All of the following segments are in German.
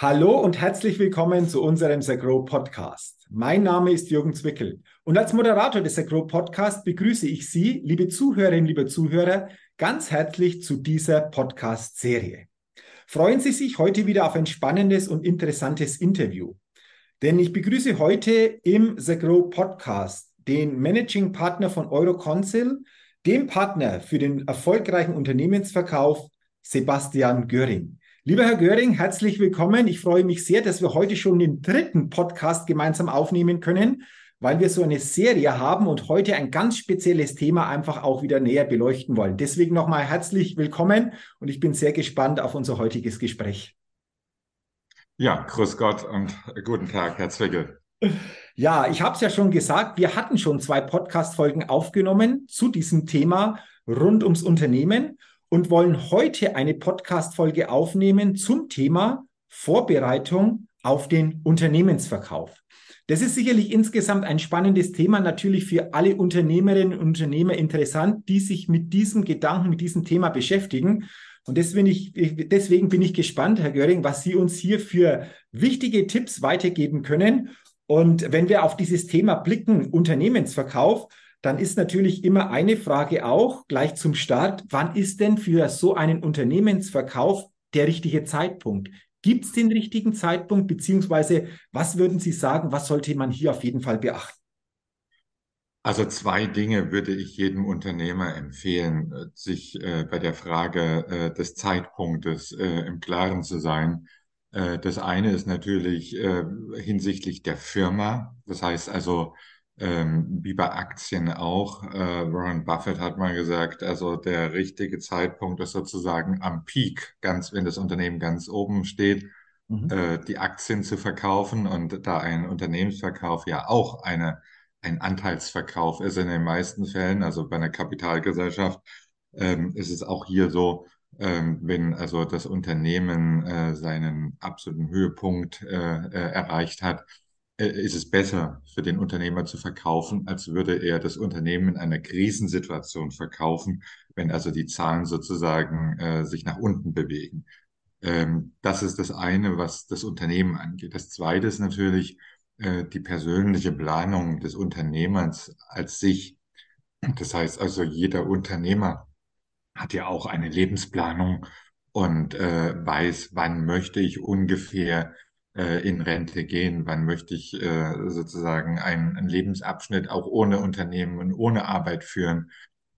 Hallo und herzlich willkommen zu unserem The Grow Podcast. Mein Name ist Jürgen Zwickel und als Moderator des Grow Podcast begrüße ich Sie, liebe Zuhörerinnen, liebe Zuhörer, ganz herzlich zu dieser Podcast-Serie. Freuen Sie sich heute wieder auf ein spannendes und interessantes Interview. Denn ich begrüße heute im The Grow Podcast den Managing Partner von Euroconsil, dem Partner für den erfolgreichen Unternehmensverkauf Sebastian Göring. Lieber Herr Göring, herzlich willkommen. Ich freue mich sehr, dass wir heute schon den dritten Podcast gemeinsam aufnehmen können, weil wir so eine Serie haben und heute ein ganz spezielles Thema einfach auch wieder näher beleuchten wollen. Deswegen nochmal herzlich willkommen und ich bin sehr gespannt auf unser heutiges Gespräch. Ja, grüß Gott und guten Tag, Herr Zwickel. Ja, ich habe es ja schon gesagt, wir hatten schon zwei Podcast-Folgen aufgenommen zu diesem Thema rund ums Unternehmen und wollen heute eine Podcast-Folge aufnehmen zum Thema Vorbereitung auf den Unternehmensverkauf. Das ist sicherlich insgesamt ein spannendes Thema, natürlich für alle Unternehmerinnen und Unternehmer interessant, die sich mit diesem Gedanken, mit diesem Thema beschäftigen. Und deswegen, ich, deswegen bin ich gespannt, Herr Göring, was Sie uns hier für wichtige Tipps weitergeben können. Und wenn wir auf dieses Thema blicken, Unternehmensverkauf, dann ist natürlich immer eine Frage auch gleich zum Start, wann ist denn für so einen Unternehmensverkauf der richtige Zeitpunkt? Gibt es den richtigen Zeitpunkt, beziehungsweise was würden Sie sagen, was sollte man hier auf jeden Fall beachten? Also zwei Dinge würde ich jedem Unternehmer empfehlen, äh, sich äh, bei der Frage äh, des Zeitpunktes äh, im Klaren zu sein. Äh, das eine ist natürlich äh, hinsichtlich der Firma. Das heißt also, ähm, wie bei Aktien auch. Äh, Warren Buffett hat mal gesagt, also der richtige Zeitpunkt ist sozusagen am Peak, ganz, wenn das Unternehmen ganz oben steht, mhm. äh, die Aktien zu verkaufen und da ein Unternehmensverkauf ja auch eine, ein Anteilsverkauf ist in den meisten Fällen, also bei einer Kapitalgesellschaft, ähm, ist es auch hier so, ähm, wenn also das Unternehmen äh, seinen absoluten Höhepunkt äh, äh, erreicht hat, ist es besser für den Unternehmer zu verkaufen, als würde er das Unternehmen in einer Krisensituation verkaufen, wenn also die Zahlen sozusagen äh, sich nach unten bewegen. Ähm, das ist das eine, was das Unternehmen angeht. Das zweite ist natürlich äh, die persönliche Planung des Unternehmers als sich. Das heißt also, jeder Unternehmer hat ja auch eine Lebensplanung und äh, weiß, wann möchte ich ungefähr äh, in Rente gehen, wann möchte ich äh, sozusagen einen Lebensabschnitt auch ohne Unternehmen und ohne Arbeit führen.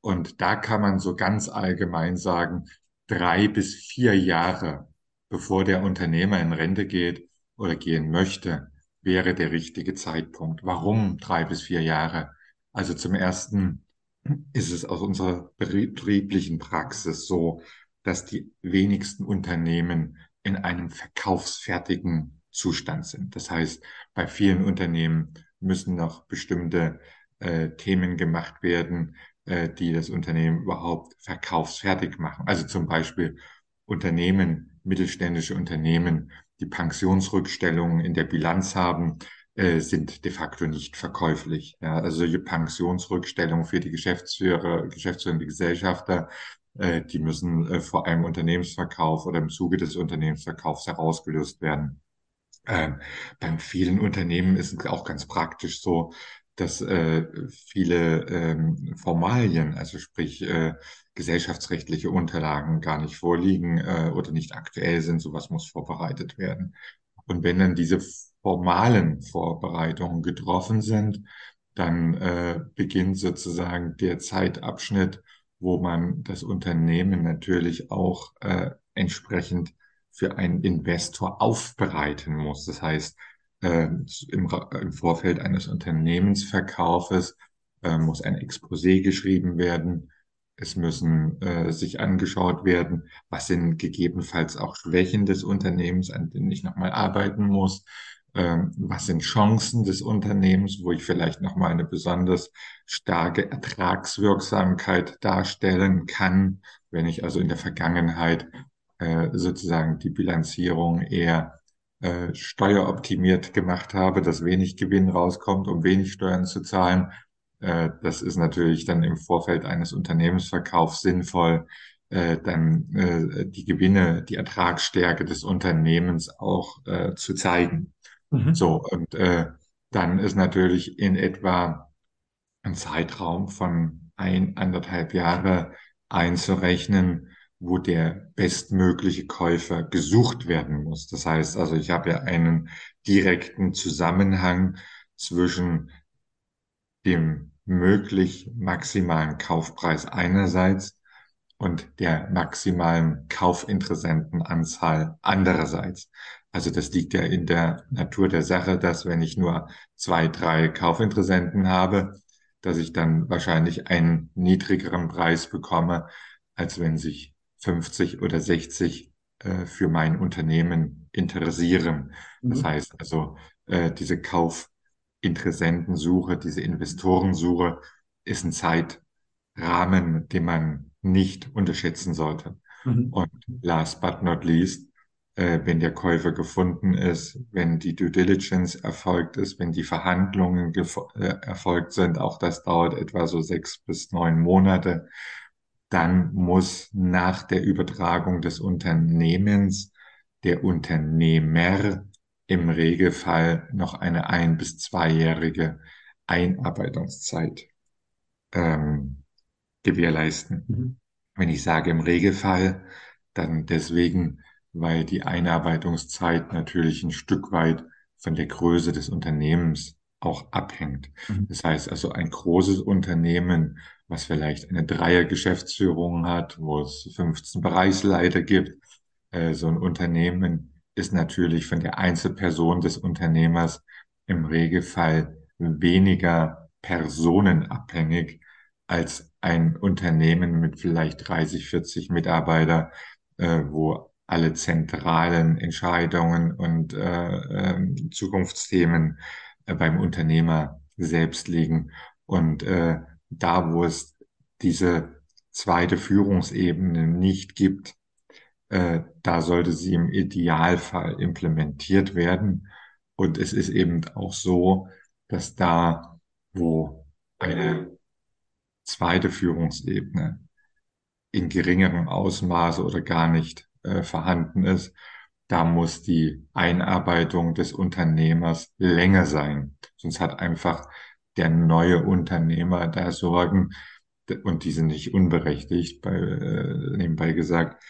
Und da kann man so ganz allgemein sagen, drei bis vier Jahre, bevor der Unternehmer in Rente geht oder gehen möchte, wäre der richtige Zeitpunkt. Warum drei bis vier Jahre? Also zum ersten ist es aus unserer betrieblichen Praxis so, dass die wenigsten Unternehmen in einem verkaufsfertigen Zustand sind. Das heißt, bei vielen Unternehmen müssen noch bestimmte äh, Themen gemacht werden, äh, die das Unternehmen überhaupt verkaufsfertig machen. Also zum Beispiel Unternehmen, mittelständische Unternehmen, die Pensionsrückstellungen in der Bilanz haben, äh, sind de facto nicht verkäuflich. Ja, also solche Pensionsrückstellungen für die Geschäftsführer, geschäftsführende Gesellschafter, äh, die müssen äh, vor einem Unternehmensverkauf oder im Zuge des Unternehmensverkaufs herausgelöst werden. Ähm, bei vielen Unternehmen ist es auch ganz praktisch so, dass äh, viele ähm, Formalien, also sprich äh, gesellschaftsrechtliche Unterlagen gar nicht vorliegen äh, oder nicht aktuell sind. Sowas muss vorbereitet werden. Und wenn dann diese formalen Vorbereitungen getroffen sind, dann äh, beginnt sozusagen der Zeitabschnitt, wo man das Unternehmen natürlich auch äh, entsprechend für einen Investor aufbereiten muss. Das heißt, äh, im, im, Vorfeld eines Unternehmensverkaufes äh, muss ein Exposé geschrieben werden. Es müssen äh, sich angeschaut werden, was sind gegebenenfalls auch Schwächen des Unternehmens, an denen ich nochmal arbeiten muss. Ähm, was sind Chancen des Unternehmens, wo ich vielleicht nochmal eine besonders starke Ertragswirksamkeit darstellen kann, wenn ich also in der Vergangenheit sozusagen die Bilanzierung eher äh, steueroptimiert gemacht habe, dass wenig Gewinn rauskommt, um wenig Steuern zu zahlen. Äh, das ist natürlich dann im Vorfeld eines Unternehmensverkaufs sinnvoll. äh, dann äh, die Gewinne, die Ertragsstärke des Unternehmens auch äh, zu zeigen. Mhm. So, und äh, dann ist natürlich in etwa ein Zeitraum von ein, anderthalb Jahre einzurechnen, wo der bestmögliche Käufer gesucht werden muss. Das heißt also, ich habe ja einen direkten Zusammenhang zwischen dem möglich maximalen Kaufpreis einerseits und der maximalen Kaufinteressentenanzahl andererseits. Also das liegt ja in der Natur der Sache, dass wenn ich nur zwei, drei Kaufinteressenten habe, dass ich dann wahrscheinlich einen niedrigeren Preis bekomme, als wenn sich 50 oder 60 äh, für mein Unternehmen interessieren. Das mhm. heißt also, äh, diese Kaufinteressentensuche, diese Investorensuche ist ein Zeitrahmen, den man nicht unterschätzen sollte. Mhm. Und last but not least, äh, wenn der Käufer gefunden ist, wenn die Due Diligence erfolgt ist, wenn die Verhandlungen äh, erfolgt sind, auch das dauert etwa so sechs bis neun Monate, dann muss nach der Übertragung des Unternehmens der Unternehmer im Regelfall noch eine ein- bis zweijährige Einarbeitungszeit ähm, gewährleisten. Mhm. Wenn ich sage im Regelfall, dann deswegen, weil die Einarbeitungszeit natürlich ein Stück weit von der Größe des Unternehmens auch abhängt. Mhm. Das heißt also, ein großes Unternehmen, was vielleicht eine Dreier-Geschäftsführung hat, wo es 15 Bereichsleiter gibt, äh, so ein Unternehmen ist natürlich von der Einzelperson des Unternehmers im Regelfall weniger personenabhängig als ein Unternehmen mit vielleicht 30, 40 Mitarbeiter, äh, wo alle zentralen Entscheidungen und äh, äh, Zukunftsthemen beim Unternehmer selbst liegen. Und äh, da, wo es diese zweite Führungsebene nicht gibt, äh, da sollte sie im Idealfall implementiert werden. Und es ist eben auch so, dass da, wo eine zweite Führungsebene in geringerem Ausmaße oder gar nicht äh, vorhanden ist, da muss die Einarbeitung des Unternehmers länger sein. Sonst hat einfach der neue Unternehmer da Sorgen, und die sind nicht unberechtigt, bei, äh, nebenbei gesagt,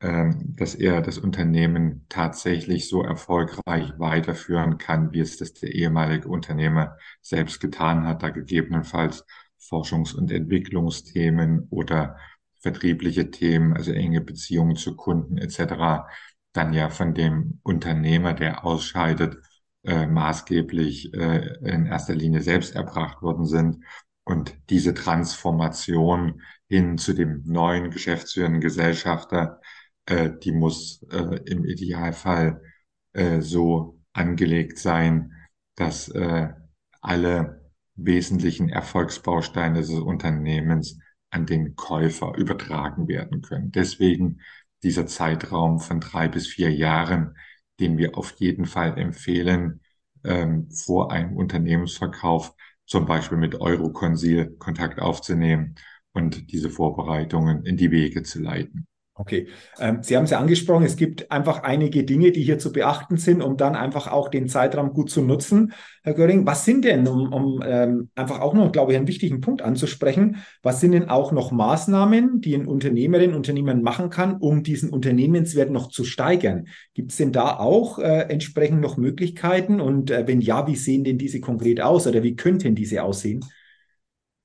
äh, dass er das Unternehmen tatsächlich so erfolgreich weiterführen kann, wie es das der ehemalige Unternehmer selbst getan hat, da gegebenenfalls Forschungs- und Entwicklungsthemen oder vertriebliche Themen, also enge Beziehungen zu Kunden etc., dann ja von dem Unternehmer, der ausscheidet, äh, maßgeblich äh, in erster Linie selbst erbracht worden sind. Und diese Transformation hin zu dem neuen geschäftsführenden Gesellschafter, äh, die muss äh, im Idealfall äh, so angelegt sein, dass äh, alle wesentlichen Erfolgsbausteine des Unternehmens an den Käufer übertragen werden können. Deswegen dieser Zeitraum von drei bis vier Jahren, den wir auf jeden Fall empfehlen, ähm, vor einem Unternehmensverkauf zum Beispiel mit Euroconsil Kontakt aufzunehmen und diese Vorbereitungen in die Wege zu leiten. Okay, ähm, Sie haben es ja angesprochen, es gibt einfach einige Dinge, die hier zu beachten sind, um dann einfach auch den Zeitraum gut zu nutzen. Herr Göring, was sind denn, um, um ähm, einfach auch noch, glaube ich, einen wichtigen Punkt anzusprechen, was sind denn auch noch Maßnahmen, die ein Unternehmerin, Unternehmer machen kann, um diesen Unternehmenswert noch zu steigern? Gibt es denn da auch äh, entsprechend noch Möglichkeiten? Und äh, wenn ja, wie sehen denn diese konkret aus oder wie könnten diese aussehen?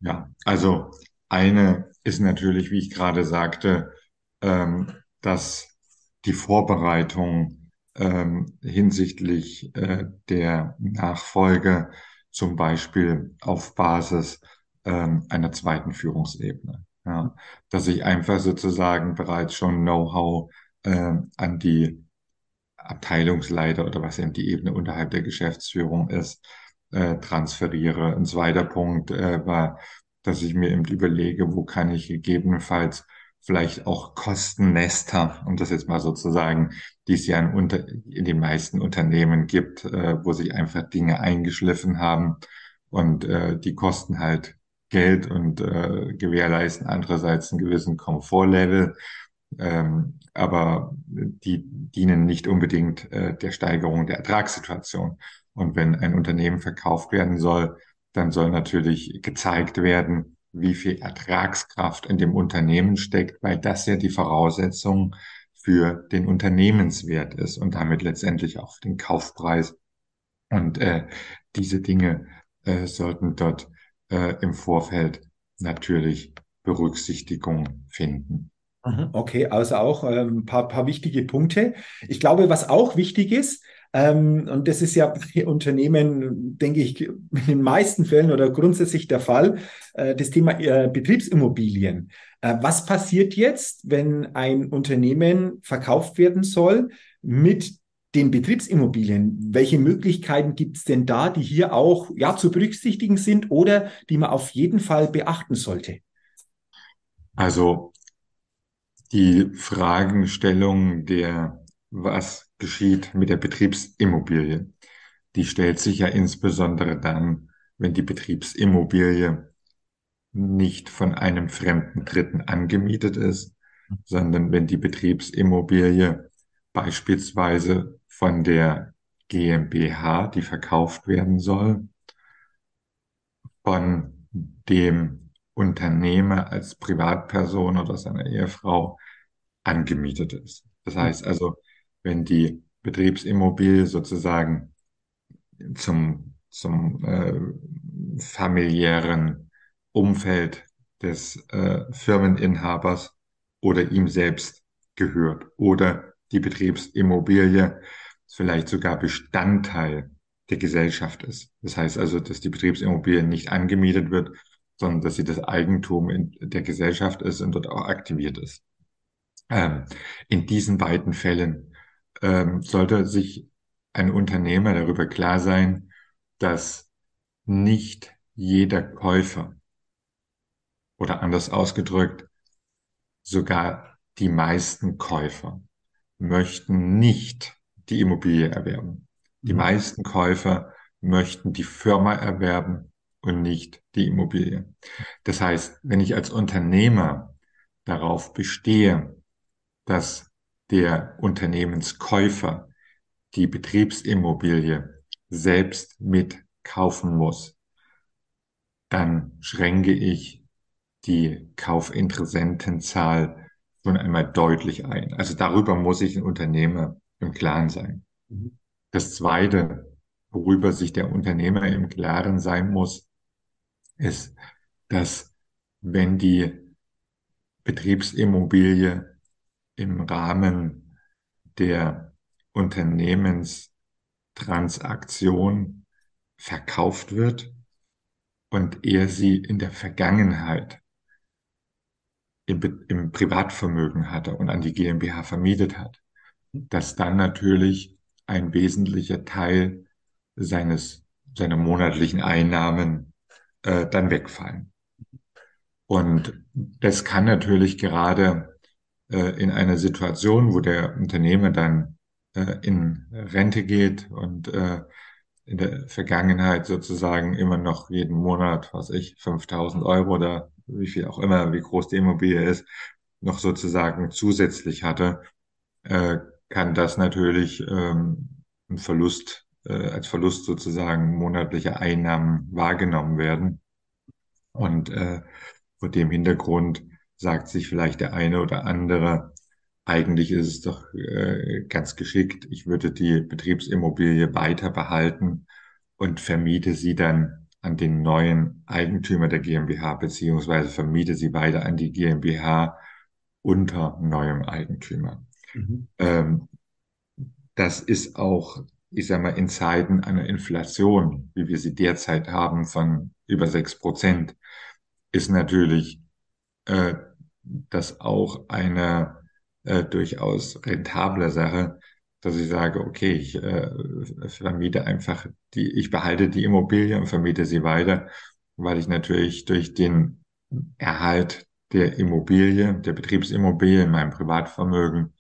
Ja, also eine ist natürlich, wie ich gerade sagte, ähm, dass die Vorbereitung ähm, hinsichtlich äh, der Nachfolge zum Beispiel auf Basis ähm, einer zweiten Führungsebene. Ja, dass ich einfach sozusagen bereits schon Know-how äh, an die Abteilungsleiter oder was eben die Ebene unterhalb der Geschäftsführung ist, äh, transferiere. Ein zweiter Punkt äh, war, dass ich mir eben überlege, wo kann ich gegebenenfalls vielleicht auch Kostennester, um das jetzt mal so zu sagen, die es ja in, unter, in den meisten Unternehmen gibt, äh, wo sich einfach Dinge eingeschliffen haben und äh, die Kosten halt Geld und äh, gewährleisten andererseits einen gewissen Komfortlevel, ähm, aber die dienen nicht unbedingt äh, der Steigerung der Ertragssituation. Und wenn ein Unternehmen verkauft werden soll, dann soll natürlich gezeigt werden, wie viel Ertragskraft in dem Unternehmen steckt, weil das ja die Voraussetzung für den Unternehmenswert ist und damit letztendlich auch für den Kaufpreis. Und äh, diese Dinge äh, sollten dort äh, im Vorfeld natürlich Berücksichtigung finden. Mhm, okay, also auch ein ähm, paar, paar wichtige Punkte. Ich glaube, was auch wichtig ist, und das ist ja bei Unternehmen, denke ich, in den meisten Fällen oder grundsätzlich der Fall, äh, das Thema äh, Betriebsimmobilien. Äh, was passiert jetzt, wenn ein Unternehmen verkauft werden soll mit den Betriebsimmobilien? Welche Möglichkeiten gibt es denn da, die hier auch ja, zu berücksichtigen sind oder die man auf jeden Fall beachten sollte? Also die Fragestellung der, was geschieht mit der Betriebsimmobilie. Die stellt sich ja insbesondere dann, wenn die Betriebsimmobilie nicht von einem fremden Dritten angemietet ist, sondern wenn die Betriebsimmobilie beispielsweise von der GmbH, die verkauft werden soll, von dem Unternehmer als Privatperson oder seiner Ehefrau angemietet ist. Das heißt also, wenn die Betriebsimmobilie sozusagen zum, zum äh, familiären Umfeld des äh, Firmeninhabers oder ihm selbst gehört oder die Betriebsimmobilie vielleicht sogar Bestandteil der Gesellschaft ist. Das heißt also, dass die Betriebsimmobilie nicht angemietet wird, sondern dass sie das Eigentum in der Gesellschaft ist und dort auch aktiviert ist. Ähm, in diesen beiden Fällen ähm, sollte sich ein Unternehmer darüber klar sein, dass nicht jeder Käufer oder anders ausgedrückt, sogar die meisten Käufer möchten nicht die Immobilie erwerben. Die mhm. meisten Käufer möchten die Firma erwerben und nicht die Immobilie. Das heißt, wenn ich als Unternehmer darauf bestehe, dass der Unternehmenskäufer die Betriebsimmobilie selbst mitkaufen muss, dann schränke ich die Kaufinteressentenzahl schon einmal deutlich ein. Also darüber muss sich ein Unternehmer im Klaren sein. Mhm. Das Zweite, worüber sich der Unternehmer im Klaren sein muss, ist, dass wenn die Betriebsimmobilie im Rahmen der Unternehmenstransaktion verkauft wird und er sie in der Vergangenheit im, im Privatvermögen hatte und an die GmbH vermietet hat, dass dann natürlich ein wesentlicher Teil seines, seiner monatlichen Einnahmen äh, dann wegfallen. Und das kann natürlich gerade in einer Situation, wo der Unternehmer dann äh, in Rente geht und äh, in der Vergangenheit sozusagen immer noch jeden Monat, was ich, 5000 Euro oder wie viel auch immer, wie groß die Immobilie ist, noch sozusagen zusätzlich hatte, äh, kann das natürlich ähm, ein Verlust, äh, als Verlust sozusagen monatlicher Einnahmen wahrgenommen werden. Und äh, vor dem Hintergrund sagt sich vielleicht der eine oder andere, eigentlich ist es doch äh, ganz geschickt, ich würde die Betriebsimmobilie weiter behalten und vermiete sie dann an den neuen Eigentümer der GmbH, beziehungsweise vermiete sie weiter an die GmbH unter neuem Eigentümer. Mhm. Ähm, das ist auch, ich sage mal, in Zeiten einer Inflation, wie wir sie derzeit haben von über sechs Prozent, ist natürlich äh, das auch eine äh, durchaus rentable Sache, dass ich sage, okay, ich äh, vermiete einfach die, ich behalte die Immobilie und vermiete sie weiter, weil ich natürlich durch den Erhalt der Immobilie, der Betriebsimmobilie in meinem Privatvermögen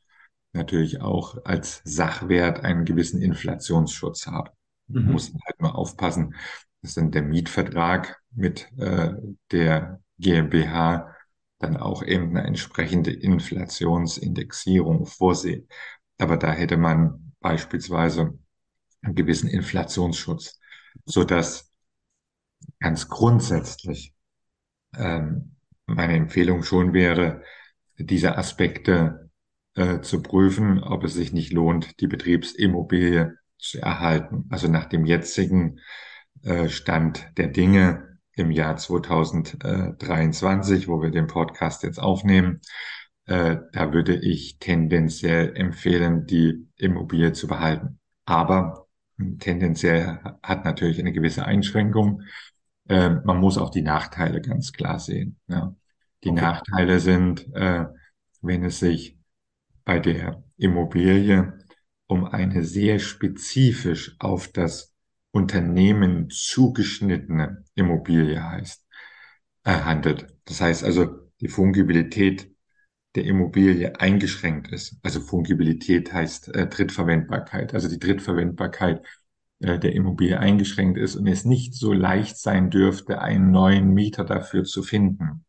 natürlich auch als Sachwert einen gewissen Inflationsschutz habe. Mhm. Muss halt nur aufpassen, dass dann der Mietvertrag mit äh, der GmbH dann auch eben eine entsprechende Inflationsindexierung vorsehen. Aber da hätte man beispielsweise einen gewissen Inflationsschutz, so dass ganz grundsätzlich ähm, meine Empfehlung schon wäre, diese Aspekte äh, zu prüfen, ob es sich nicht lohnt, die Betriebsimmobilie zu erhalten. Also nach dem jetzigen äh, Stand der Dinge im Jahr 2023, wo wir den Podcast jetzt aufnehmen, äh, da würde ich tendenziell empfehlen, die Immobilie zu behalten. Aber tendenziell hat natürlich eine gewisse Einschränkung. Äh, man muss auch die Nachteile ganz klar sehen. Die okay. Nachteile sind, äh, wenn es sich bei der Immobilie um eine sehr spezifisch auf das Unternehmen zugeschnittene Immobilie heißt, äh, handelt. Das heißt also, die Fungibilität der Immobilie eingeschränkt ist. Also Fungibilität heißt äh, Drittverwendbarkeit. Also die Drittverwendbarkeit äh, der Immobilie eingeschränkt ist und es nicht so leicht sein dürfte, einen neuen Mieter dafür zu finden.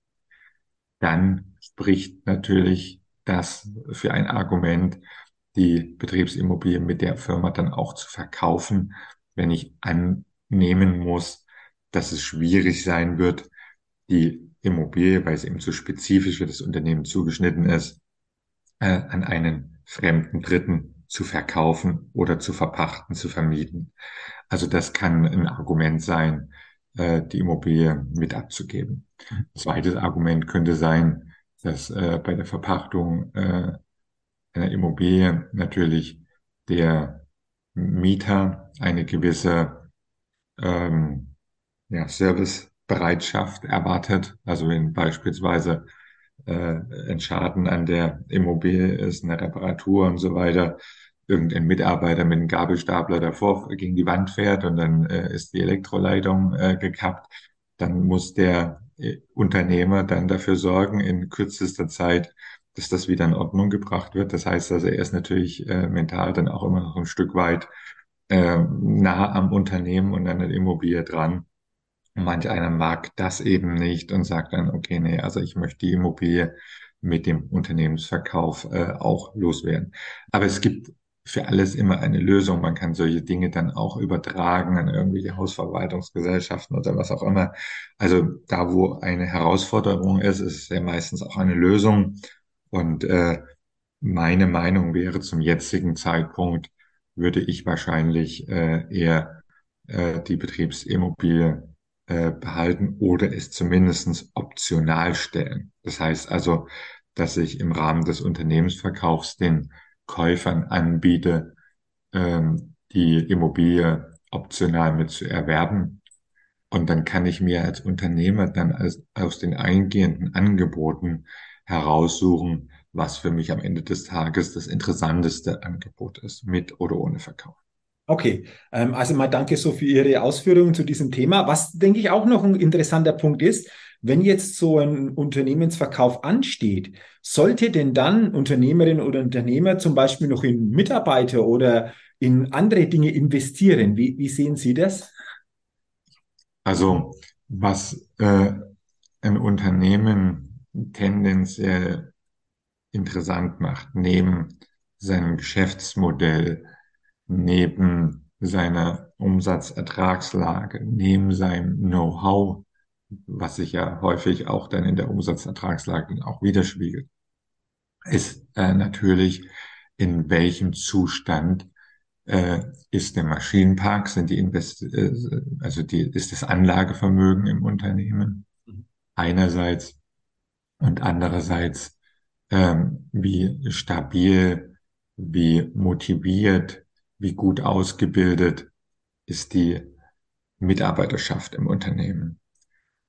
Dann spricht natürlich das für ein Argument, die Betriebsimmobilie mit der Firma dann auch zu verkaufen, wenn ich annehmen muss, dass es schwierig sein wird, die Immobilie, weil es eben zu spezifisch für das Unternehmen zugeschnitten ist, äh, an einen fremden Dritten zu verkaufen oder zu verpachten, zu vermieten. Also das kann ein Argument sein, äh, die Immobilie mit abzugeben. Zweites Argument könnte sein, dass äh, bei der Verpachtung äh, einer Immobilie natürlich der Mieter eine gewisse ähm, ja, Servicebereitschaft erwartet. Also wenn beispielsweise äh, ein Schaden an der Immobilie ist, eine Reparatur und so weiter, irgendein Mitarbeiter mit einem Gabelstapler davor gegen die Wand fährt und dann äh, ist die Elektroleitung äh, gekappt, dann muss der äh, Unternehmer dann dafür sorgen, in kürzester Zeit dass das wieder in Ordnung gebracht wird. Das heißt also, er ist natürlich äh, mental dann auch immer noch ein Stück weit äh, nah am Unternehmen und an der Immobilie dran. Manch einer mag das eben nicht und sagt dann, okay, nee, also ich möchte die Immobilie mit dem Unternehmensverkauf äh, auch loswerden. Aber es gibt für alles immer eine Lösung. Man kann solche Dinge dann auch übertragen an irgendwelche Hausverwaltungsgesellschaften oder was auch immer. Also da, wo eine Herausforderung ist, ist es ja meistens auch eine Lösung. Und äh, meine Meinung wäre zum jetzigen Zeitpunkt, würde ich wahrscheinlich äh, eher äh, die Betriebsimmobilie äh, behalten oder es zumindestens optional stellen. Das heißt also, dass ich im Rahmen des Unternehmensverkaufs den Käufern anbiete, ähm, die Immobilie optional mit zu erwerben. Und dann kann ich mir als Unternehmer dann als, aus den eingehenden Angeboten heraussuchen, was für mich am Ende des Tages das interessanteste Angebot ist, mit oder ohne Verkauf. Okay, ähm, also mal danke so für Ihre Ausführungen zu diesem Thema. Was denke ich auch noch ein interessanter Punkt ist, wenn jetzt so ein Unternehmensverkauf ansteht, sollte denn dann Unternehmerin oder Unternehmer zum Beispiel noch in Mitarbeiter oder in andere Dinge investieren? Wie, wie sehen Sie das? Also was äh, ein Unternehmen tendenziell interessant macht, neben seinem Geschäftsmodell, neben seiner Umsatzertragslage, neben seinem Know-how, was sich ja häufig auch dann in der Umsatzertragslage auch widerspiegelt, ist äh, natürlich, in welchem Zustand äh, ist der Maschinenpark, sind die Invest äh, also die, ist das Anlagevermögen im Unternehmen. Mhm. Einerseits und andererseits, ähm, wie stabil, wie motiviert, wie gut ausgebildet ist die Mitarbeiterschaft im Unternehmen.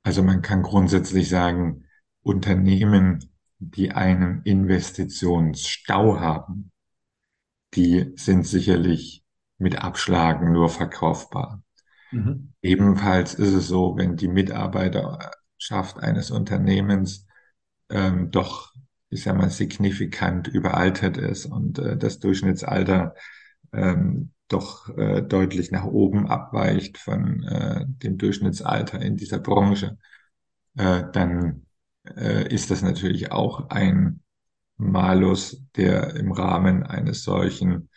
Also man kann grundsätzlich sagen, Unternehmen, die einen Investitionsstau haben, die sind sicherlich mit Abschlagen nur verkaufbar. Mhm. Ebenfalls ist es so, wenn die Mitarbeiterschaft eines Unternehmens ähm, doch, ich sag mal, signifikant überaltert ist und äh, das Durchschnittsalter ähm, doch äh, deutlich nach oben abweicht von äh, dem Durchschnittsalter in dieser Branche, äh, dann äh, ist das natürlich auch ein Malus, der im Rahmen eines solchen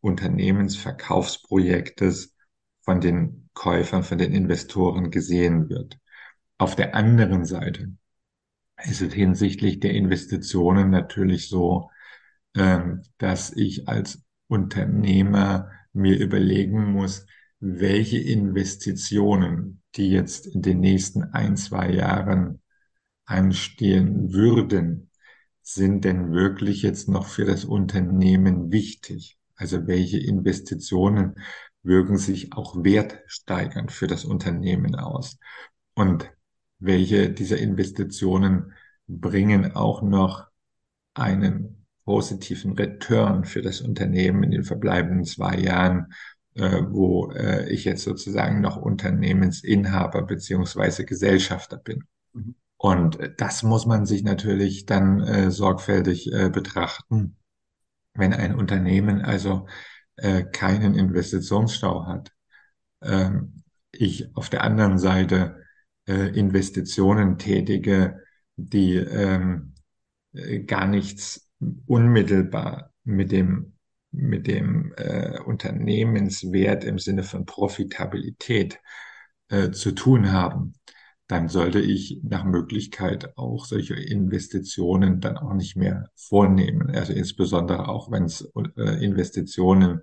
Unternehmensverkaufsprojektes von den Käufern, von den Investoren gesehen wird. Auf der anderen Seite ist es hinsichtlich der Investitionen natürlich so, ähm, dass ich als Unternehmer mir überlegen muss, welche Investitionen, die jetzt in den nächsten ein, zwei Jahren anstehen würden, sind denn wirklich jetzt noch für das Unternehmen wichtig? Also welche Investitionen wirken sich auch wertsteigernd für das Unternehmen aus? Und welche dieser Investitionen bringen auch noch einen positiven Return für das Unternehmen in den verbleibenden zwei Jahren, äh, wo äh, ich jetzt sozusagen noch Unternehmensinhaber beziehungsweise Gesellschafter bin. Mhm. Und das muss man sich natürlich dann äh, sorgfältig äh, betrachten. Wenn ein Unternehmen also äh, keinen Investitionsstau hat, ähm, ich auf der anderen Seite äh, Investitionen tätige, die ähm, äh, gar nichts unmittelbar mit dem mit dem äh, Unternehmenswert im Sinne von Profitabilität äh, zu tun haben, dann sollte ich nach Möglichkeit auch solche Investitionen dann auch nicht mehr vornehmen. Also insbesondere auch, wenn es äh, Investitionen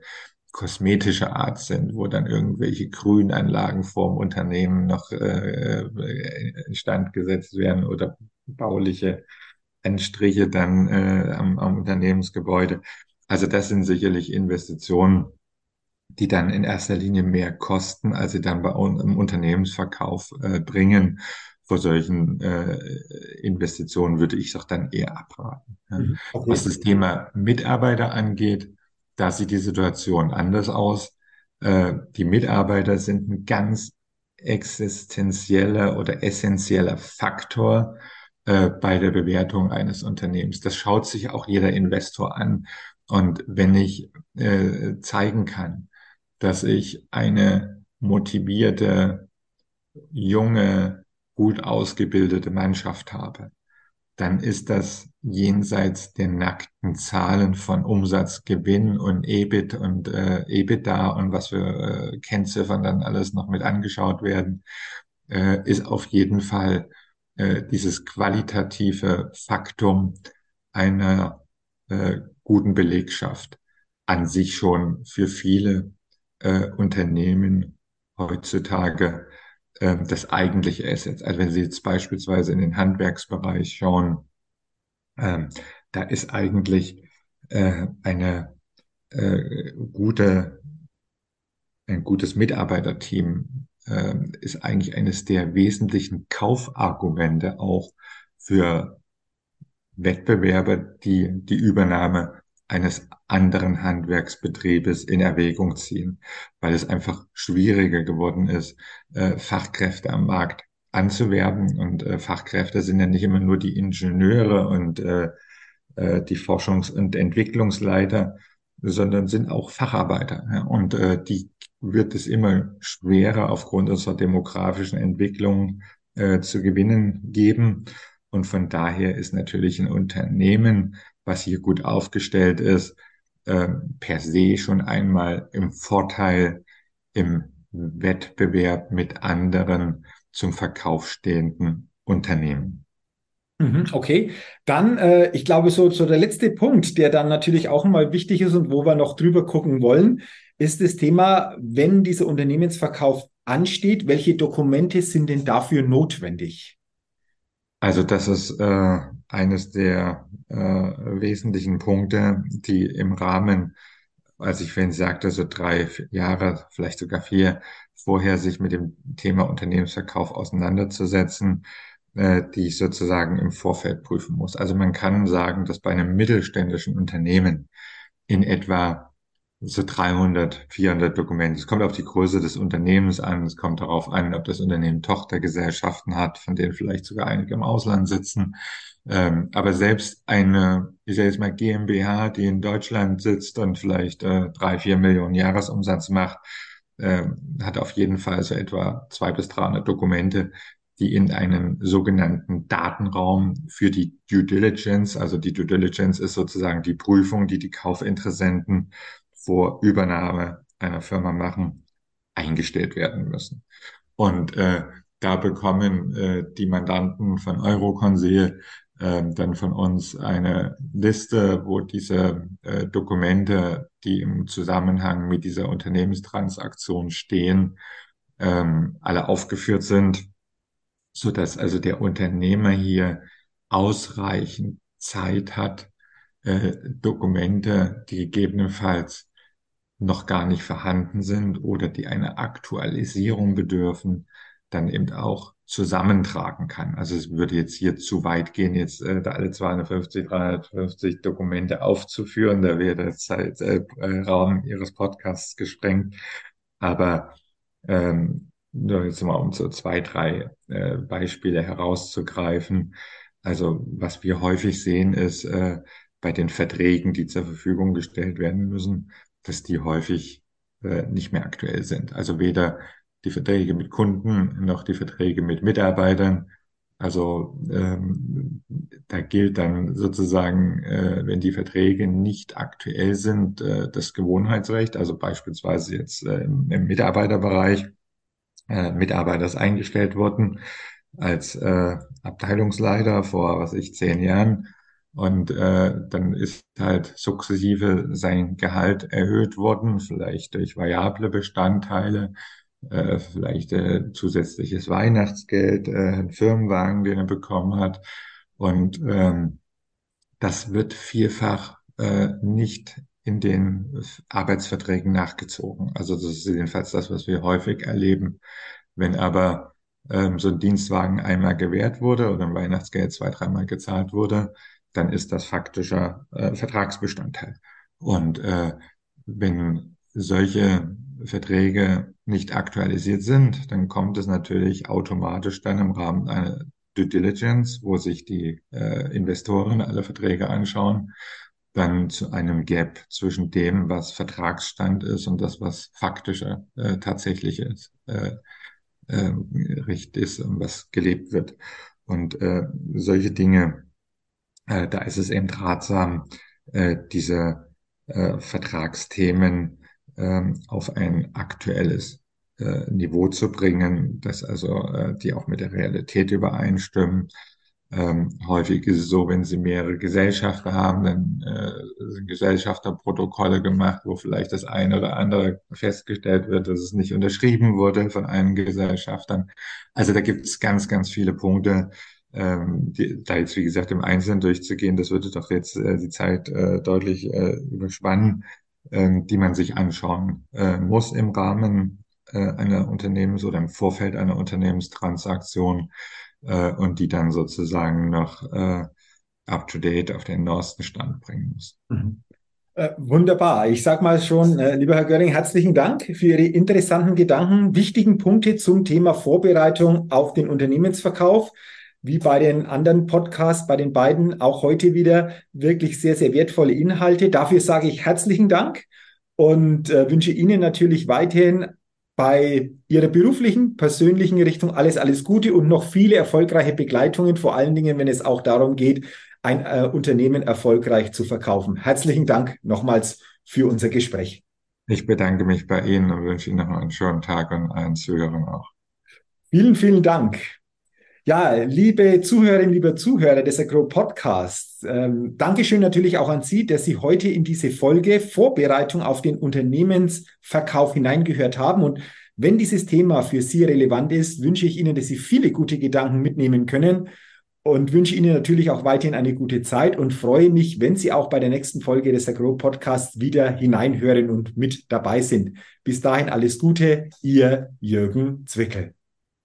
kosmetischer Art sind, wo dann irgendwelche Grünanlagen vorm Unternehmen noch äh, instand gesetzt werden oder bauliche Anstriche dann äh, am, am Unternehmensgebäude. Also das sind sicherlich Investitionen, die dann in erster Linie mehr kosten, als sie dann bei uns im Unternehmensverkauf äh, bringen. Vor solchen äh, Investitionen würde ich doch dann eher abraten. Ja. Mhm. Okay. Was das Thema Mitarbeiter angeht, da sieht die Situation anders aus. Äh, die Mitarbeiter sind ein ganz existenzieller oder essentieller Faktor äh, bei der Bewertung eines Unternehmens. Das schaut sich auch jeder Investor an. Und wenn ich äh, zeigen kann, dass ich eine motivierte, junge, gut ausgebildete Mannschaft habe, dann ist das jenseits der nackten Zahlen von Umsatz, Gewinn und EBIT und äh, EBITDA und was für äh, Kennziffern dann alles noch mit angeschaut werden, äh, ist auf jeden Fall äh, dieses qualitative Faktum einer äh, guten Belegschaft an sich schon für viele äh, Unternehmen heutzutage äh, das eigentliche Asset. Also wenn Sie jetzt beispielsweise in den Handwerksbereich schauen, äh, da ist eigentlich äh, eine äh, gute, ein gutes Mitarbeiterteam äh, ist eigentlich eines der wesentlichen Kaufargumente auch für Wettbewerber, die die Übernahme eines anderen Handwerksbetriebes in Erwägung ziehen, weil es einfach schwieriger geworden ist, äh, Fachkräfte am Markt anzuwerben. Und äh, Fachkräfte sind ja nicht immer nur die Ingenieure und äh, äh die Forschungs- und Entwicklungsleiter, sondern sind auch Facharbeiter. Ja? Und äh, die wird es immer schwerer aufgrund unserer demografischen Entwicklung äh, zu gewinnen geben. Und von daher ist natürlich ein Unternehmen, was hier gut aufgestellt ist, äh, per se schon einmal im Vorteil im Wettbewerb mit anderen zum Verkauf stehenden Unternehmen. Mhm, okay, dann, äh, ich glaube, so, so der letzte Punkt, der dann natürlich auch mal wichtig ist und wo wir noch drüber gucken wollen, ist das Thema, wenn dieser Unternehmensverkauf ansteht, welche Dokumente sind denn dafür notwendig? Also das ist äh, eines der äh, wesentlichen Punkte, die im Rahmen, als ich vorhin sagte, so drei Jahre, vielleicht sogar vier, vorher sich mit dem Thema Unternehmensverkauf auseinanderzusetzen, äh, die ich sozusagen im Vorfeld prüfen muss. Also man kann sagen, dass bei einem mittelständischen Unternehmen in etwa so 300, 400 Dokumente. Es kommt auf die Größe des Unternehmens an. Es kommt darauf an, ob das Unternehmen Tochtergesellschaften hat, von denen vielleicht sogar einige im Ausland sitzen. Ähm, aber selbst eine, ich sage jetzt mal GmbH, die in Deutschland sitzt und vielleicht äh, drei, vier Millionen Jahresumsatz macht, äh, hat auf jeden Fall so etwa zwei bis 300 Dokumente, die in einen sogenannten Datenraum für die Due Diligence, also die Due Diligence ist sozusagen die Prüfung, die die Kaufinteressenten vor Übernahme einer Firma machen, eingestellt werden müssen. Und äh, da bekommen äh, die Mandanten von Euroconsil äh, dann von uns eine Liste, wo diese äh, Dokumente, die im Zusammenhang mit dieser Unternehmenstransaktion stehen, ähm, alle aufgeführt sind so dass also der Unternehmer hier ausreichend Zeit hat, äh, Dokumente, die gegebenenfalls noch gar nicht vorhanden sind oder die eine Aktualisierung bedürfen, dann eben auch zusammentragen kann. Also es würde jetzt hier zu weit gehen, jetzt äh, da alle 250, 350 Dokumente aufzuführen. Da wäre der Zeitraum äh, Ihres Podcasts gesprengt. Aber ähm, nur jetzt mal um so zwei, drei äh, Beispiele herauszugreifen. Also was wir häufig sehen, ist äh, bei den Verträgen, die zur Verfügung gestellt werden müssen, dass die häufig äh, nicht mehr aktuell sind. Also weder die Verträge mit Kunden noch die Verträge mit Mitarbeitern. Also ähm, da gilt dann sozusagen, äh, wenn die Verträge nicht aktuell sind, äh, das Gewohnheitsrecht, also beispielsweise jetzt äh, im, Mitarbeiterbereich äh, Mitarbeiters eingestellt worden als äh, Abteilungsleiter vor, was ich, zehn Jahren. Und äh, dann ist halt sukzessive sein Gehalt erhöht worden, vielleicht durch variable Bestandteile, äh, vielleicht äh, zusätzliches Weihnachtsgeld, äh, ein Firmenwagen, den er bekommen hat. Und ähm, das wird vielfach äh, nicht in den Arbeitsverträgen nachgezogen. Also das ist jedenfalls das, was wir häufig erleben. Wenn aber ähm, so ein Dienstwagen einmal gewährt wurde oder ein Weihnachtsgeld zwei, dreimal gezahlt wurde, dann ist das faktischer äh, Vertragsbestandteil. Und äh, wenn solche Verträge nicht aktualisiert sind, dann kommt es natürlich automatisch dann im Rahmen einer Due Diligence, wo sich die äh, Investoren alle Verträge anschauen dann zu einem Gap zwischen dem, was Vertragsstand ist und das, was faktischer äh, tatsächlich ist, äh, äh, richtig ist und was gelebt wird. Und äh, solche Dinge, äh, da ist es eben ratsam, äh, diese äh, Vertragsthemen äh, auf ein aktuelles äh, Niveau zu bringen, dass also äh, die auch mit der Realität übereinstimmen ähm, häufig ist es so, wenn Sie mehrere Gesellschafter haben, dann äh, sind Gesellschafterprotokolle gemacht, wo vielleicht das eine oder andere festgestellt wird, dass es nicht unterschrieben wurde von allen Gesellschaftern. Also da gibt es ganz, ganz viele Punkte. Ähm, die, da jetzt, wie gesagt, im Einzelnen durchzugehen, das würde doch jetzt äh, die Zeit äh, deutlich äh, überspannen, die man sich anschauen äh, muss im Rahmen äh, einer Unternehmens- oder im Vorfeld einer Unternehmenstransaktion äh, und die dann sozusagen noch up-to-date auf den neuesten Stand bringen muss. Mhm. Äh, wunderbar. Ich sage mal schon, äh, lieber Herr Göring, herzlichen Dank für Ihre interessanten Gedanken, wichtigen Punkte zum Thema Vorbereitung auf den Unternehmensverkauf. Wie bei den anderen Podcasts, bei den beiden auch heute wieder wirklich sehr, sehr wertvolle Inhalte. Dafür sage ich herzlichen Dank und äh, wünsche Ihnen natürlich weiterhin bei Ihrer beruflichen, persönlichen Richtung alles, alles Gute und noch viele erfolgreiche Begleitungen, vor allen Dingen, wenn es auch darum geht, ein äh, Unternehmen erfolgreich zu verkaufen. Herzlichen Dank nochmals für unser Gespräch. Ich bedanke mich bei Ihnen und wünsche Ihnen noch einen schönen Tag und allen Zuhörern auch. Vielen, vielen Dank. Ja, liebe Zuhörerinnen, lieber Zuhörer des Agro Podcasts, ähm, Dankeschön natürlich auch an Sie, dass Sie heute in diese Folge Vorbereitung auf den Unternehmensverkauf hineingehört haben. Und wenn dieses Thema für Sie relevant ist, wünsche ich Ihnen, dass Sie viele gute Gedanken mitnehmen können und wünsche Ihnen natürlich auch weiterhin eine gute Zeit und freue mich, wenn Sie auch bei der nächsten Folge des Agro Podcasts wieder hineinhören und mit dabei sind. Bis dahin alles Gute, Ihr Jürgen Zwickel.